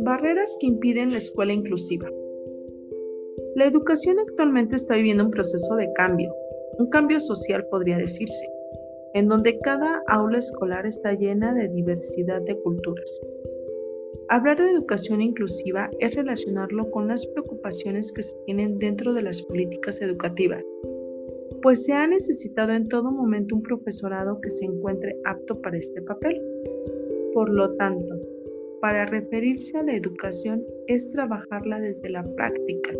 Barreras que impiden la escuela inclusiva. La educación actualmente está viviendo un proceso de cambio, un cambio social podría decirse, en donde cada aula escolar está llena de diversidad de culturas. Hablar de educación inclusiva es relacionarlo con las preocupaciones que se tienen dentro de las políticas educativas, pues se ha necesitado en todo momento un profesorado que se encuentre apto para este papel. Por lo tanto, para referirse a la educación es trabajarla desde la práctica,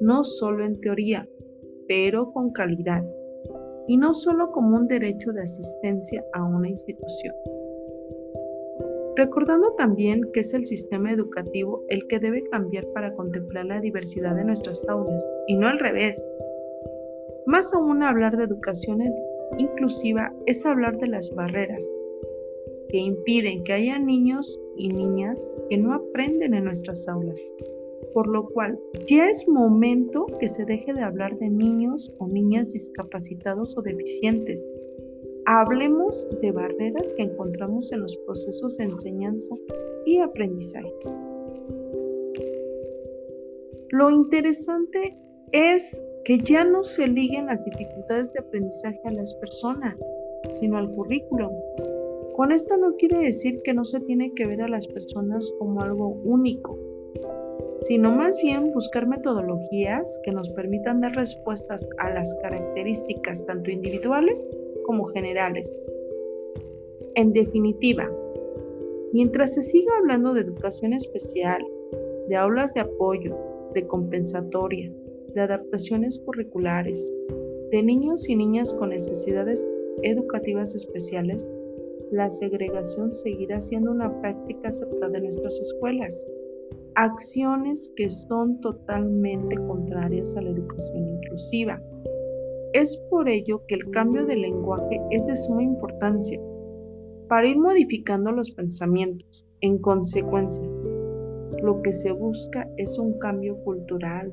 no solo en teoría, pero con calidad, y no solo como un derecho de asistencia a una institución. Recordando también que es el sistema educativo el que debe cambiar para contemplar la diversidad de nuestras aulas, y no al revés. Más aún hablar de educación inclusiva es hablar de las barreras que impiden que haya niños y niñas que no aprenden en nuestras aulas. Por lo cual, ya es momento que se deje de hablar de niños o niñas discapacitados o deficientes. Hablemos de barreras que encontramos en los procesos de enseñanza y aprendizaje. Lo interesante es que ya no se liguen las dificultades de aprendizaje a las personas, sino al currículum. Con esto no quiere decir que no se tiene que ver a las personas como algo único, sino más bien buscar metodologías que nos permitan dar respuestas a las características tanto individuales como generales. En definitiva, mientras se siga hablando de educación especial, de aulas de apoyo, de compensatoria, de adaptaciones curriculares, de niños y niñas con necesidades educativas especiales, la segregación seguirá siendo una práctica aceptada en nuestras escuelas. Acciones que son totalmente contrarias a la educación inclusiva. Es por ello que el cambio de lenguaje es de suma importancia para ir modificando los pensamientos. En consecuencia, lo que se busca es un cambio cultural.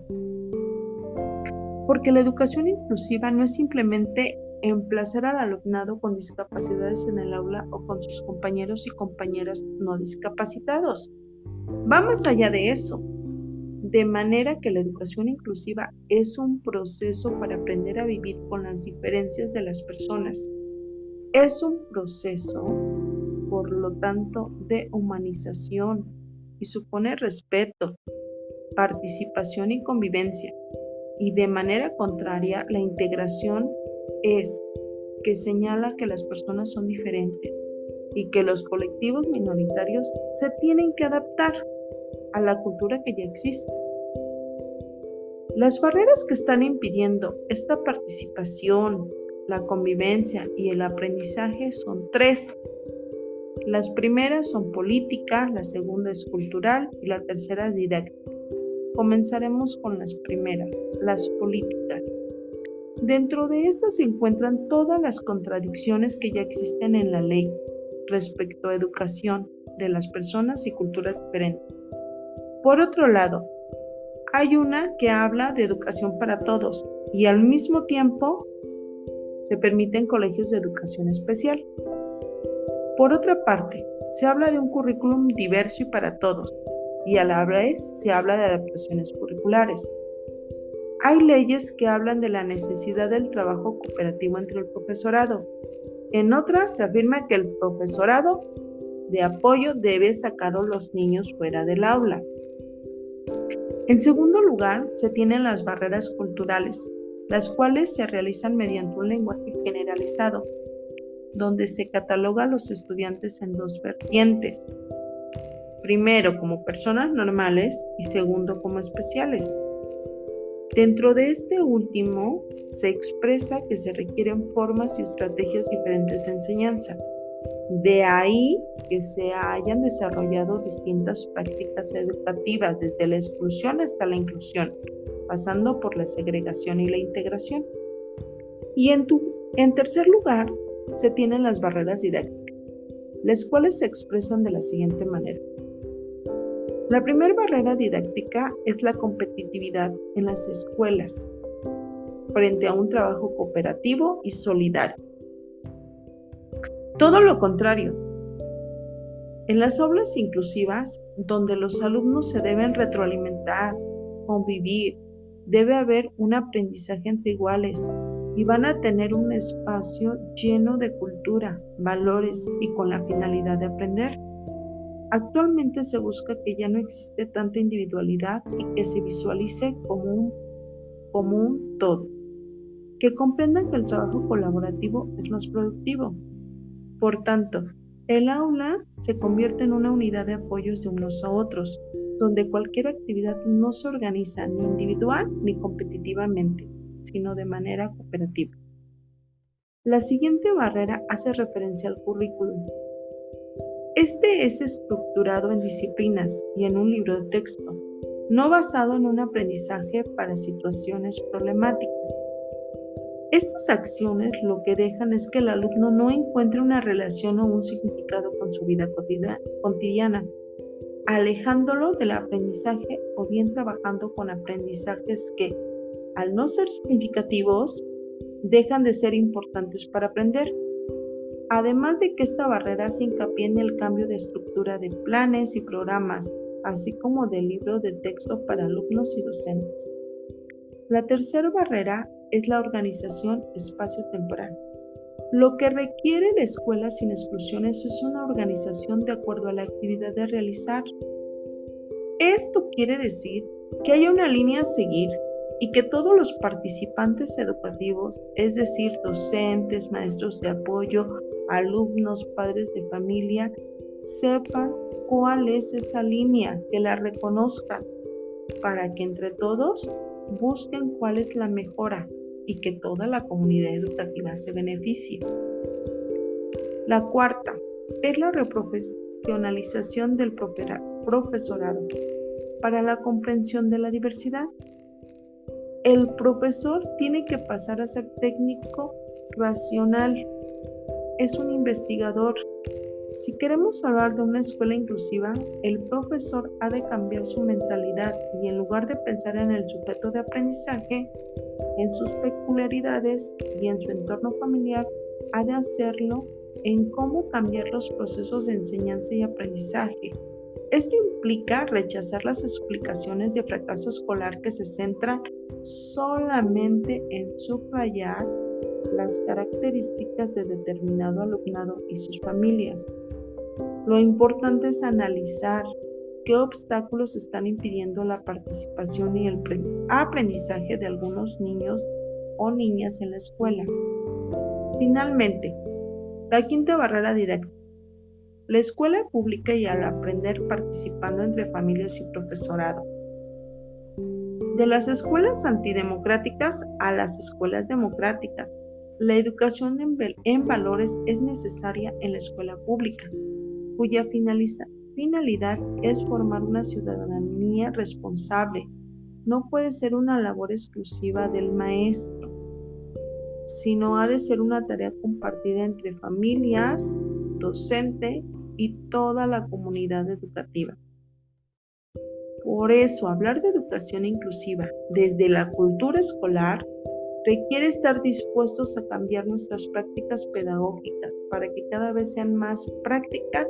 Porque la educación inclusiva no es simplemente emplazar al alumnado con discapacidades en el aula o con sus compañeros y compañeras no discapacitados. Va más allá de eso, de manera que la educación inclusiva es un proceso para aprender a vivir con las diferencias de las personas. Es un proceso, por lo tanto, de humanización y supone respeto, participación y convivencia. Y de manera contraria, la integración es que señala que las personas son diferentes y que los colectivos minoritarios se tienen que adaptar a la cultura que ya existe. Las barreras que están impidiendo esta participación, la convivencia y el aprendizaje son tres. Las primeras son política, la segunda es cultural y la tercera es didáctica. Comenzaremos con las primeras, las políticas. Dentro de estas se encuentran todas las contradicciones que ya existen en la ley respecto a educación de las personas y culturas diferentes. Por otro lado, hay una que habla de educación para todos y al mismo tiempo se permiten colegios de educación especial. Por otra parte, se habla de un currículum diverso y para todos y a la vez se habla de adaptaciones curriculares. Hay leyes que hablan de la necesidad del trabajo cooperativo entre el profesorado. En otras se afirma que el profesorado de apoyo debe sacar a los niños fuera del aula. En segundo lugar, se tienen las barreras culturales, las cuales se realizan mediante un lenguaje generalizado, donde se cataloga a los estudiantes en dos vertientes. Primero como personas normales y segundo como especiales. Dentro de este último, se expresa que se requieren formas y estrategias diferentes de enseñanza. De ahí que se hayan desarrollado distintas prácticas educativas, desde la exclusión hasta la inclusión, pasando por la segregación y la integración. Y en, en tercer lugar, se tienen las barreras didácticas, las cuales se expresan de la siguiente manera. La primera barrera didáctica es la competitividad en las escuelas frente a un trabajo cooperativo y solidario. Todo lo contrario. En las aulas inclusivas, donde los alumnos se deben retroalimentar, convivir, debe haber un aprendizaje entre iguales y van a tener un espacio lleno de cultura, valores y con la finalidad de aprender. Actualmente se busca que ya no existe tanta individualidad y que se visualice como un, todo, que comprendan que el trabajo colaborativo es más productivo. Por tanto, el aula se convierte en una unidad de apoyos de unos a otros, donde cualquier actividad no se organiza ni individual ni competitivamente, sino de manera cooperativa. La siguiente barrera hace referencia al currículum. Este es estructurado en disciplinas y en un libro de texto, no basado en un aprendizaje para situaciones problemáticas. Estas acciones lo que dejan es que el alumno no encuentre una relación o un significado con su vida cotidiana, alejándolo del aprendizaje o bien trabajando con aprendizajes que, al no ser significativos, dejan de ser importantes para aprender. Además de que esta barrera se hincapié en el cambio de estructura de planes y programas, así como de libros de texto para alumnos y docentes. La tercera barrera es la organización espacio-temporal. Lo que requiere la escuela sin exclusiones es una organización de acuerdo a la actividad de realizar. Esto quiere decir que haya una línea a seguir y que todos los participantes educativos, es decir, docentes, maestros de apoyo, alumnos, padres de familia, sepan cuál es esa línea, que la reconozcan, para que entre todos busquen cuál es la mejora y que toda la comunidad educativa se beneficie. La cuarta es la reprofesionalización del profesorado para la comprensión de la diversidad. El profesor tiene que pasar a ser técnico racional. Es un investigador. Si queremos hablar de una escuela inclusiva, el profesor ha de cambiar su mentalidad y en lugar de pensar en el sujeto de aprendizaje, en sus peculiaridades y en su entorno familiar, ha de hacerlo en cómo cambiar los procesos de enseñanza y aprendizaje, esto implica rechazar las explicaciones de fracaso escolar que se centran solamente en subrayar las características de determinado alumnado y sus familias. Lo importante es analizar qué obstáculos están impidiendo la participación y el aprendizaje de algunos niños o niñas en la escuela. Finalmente, la quinta barrera directa la escuela pública y al aprender participando entre familias y profesorado. De las escuelas antidemocráticas a las escuelas democráticas, la educación en, valores es necesaria en la escuela pública, cuya finalidad es formar una ciudadanía responsable. No puede ser una labor exclusiva del maestro, sino ha de ser una tarea compartida entre familias, docente y toda la comunidad educativa. Por eso, hablar de educación inclusiva desde la cultura escolar requiere estar dispuestos a cambiar nuestras prácticas pedagógicas para que cada vez sean más prácticas,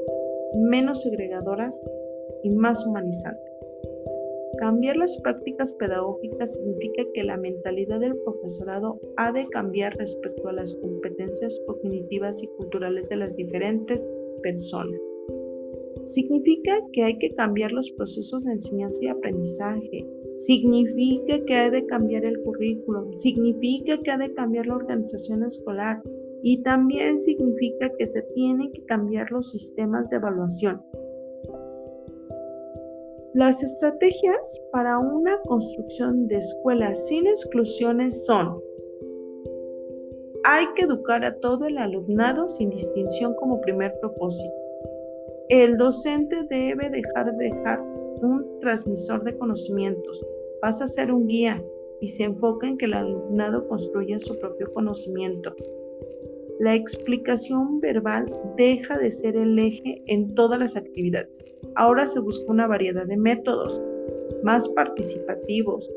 menos segregadoras y más humanizantes. Cambiar las prácticas pedagógicas significa que la mentalidad del profesorado ha de cambiar respecto a las competencias cognitivas y culturales de las diferentes personas. Significa que hay que cambiar los procesos de enseñanza y aprendizaje. Significa que hay de cambiar el currículum. Significa que hay de cambiar la organización escolar. Y también significa que se tienen que cambiar los sistemas de evaluación. Las estrategias para una construcción de escuelas sin exclusiones son hay que educar a todo el alumnado sin distinción como primer propósito. El docente debe dejar de dejar un transmisor de conocimientos, pasa a ser un guía y se enfoca en que el alumnado construya su propio conocimiento. La explicación verbal deja de ser el eje en todas las actividades. Ahora se busca una variedad de métodos más participativos,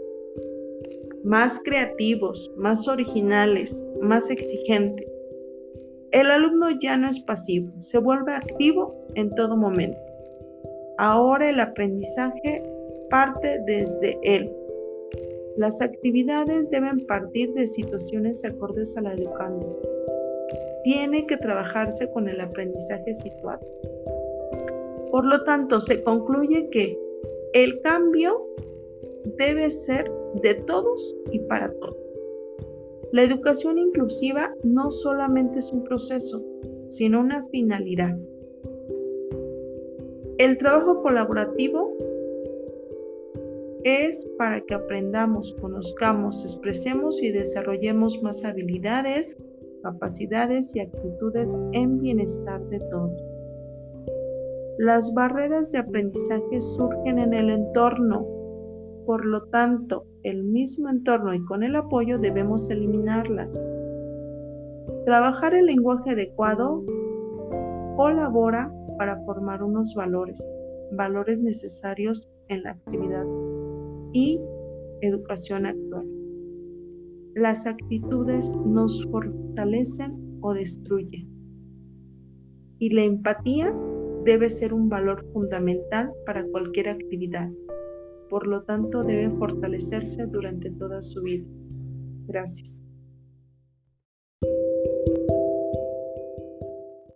más creativos, más originales, más exigentes. El alumno ya no es pasivo, se vuelve activo en todo momento. Ahora el aprendizaje parte desde él. Las actividades deben partir de situaciones acordes a la educando. Tiene que trabajarse con el aprendizaje situado. Por lo tanto, se concluye que el cambio debe ser de todos y para todos. La educación inclusiva no solamente es un proceso, sino una finalidad. El trabajo colaborativo es para que aprendamos, conozcamos, expresemos y desarrollemos más habilidades, capacidades y actitudes en bienestar de todos. Las barreras de aprendizaje surgen en el entorno, por lo tanto, el mismo entorno y con el apoyo debemos eliminarlas. Trabajar el lenguaje adecuado colabora para formar unos valores, valores necesarios en la actividad y educación actual. Las actitudes nos fortalecen o destruyen. Y la empatía debe ser un valor fundamental para cualquier actividad. Por lo tanto, debe fortalecerse durante toda su vida. Gracias.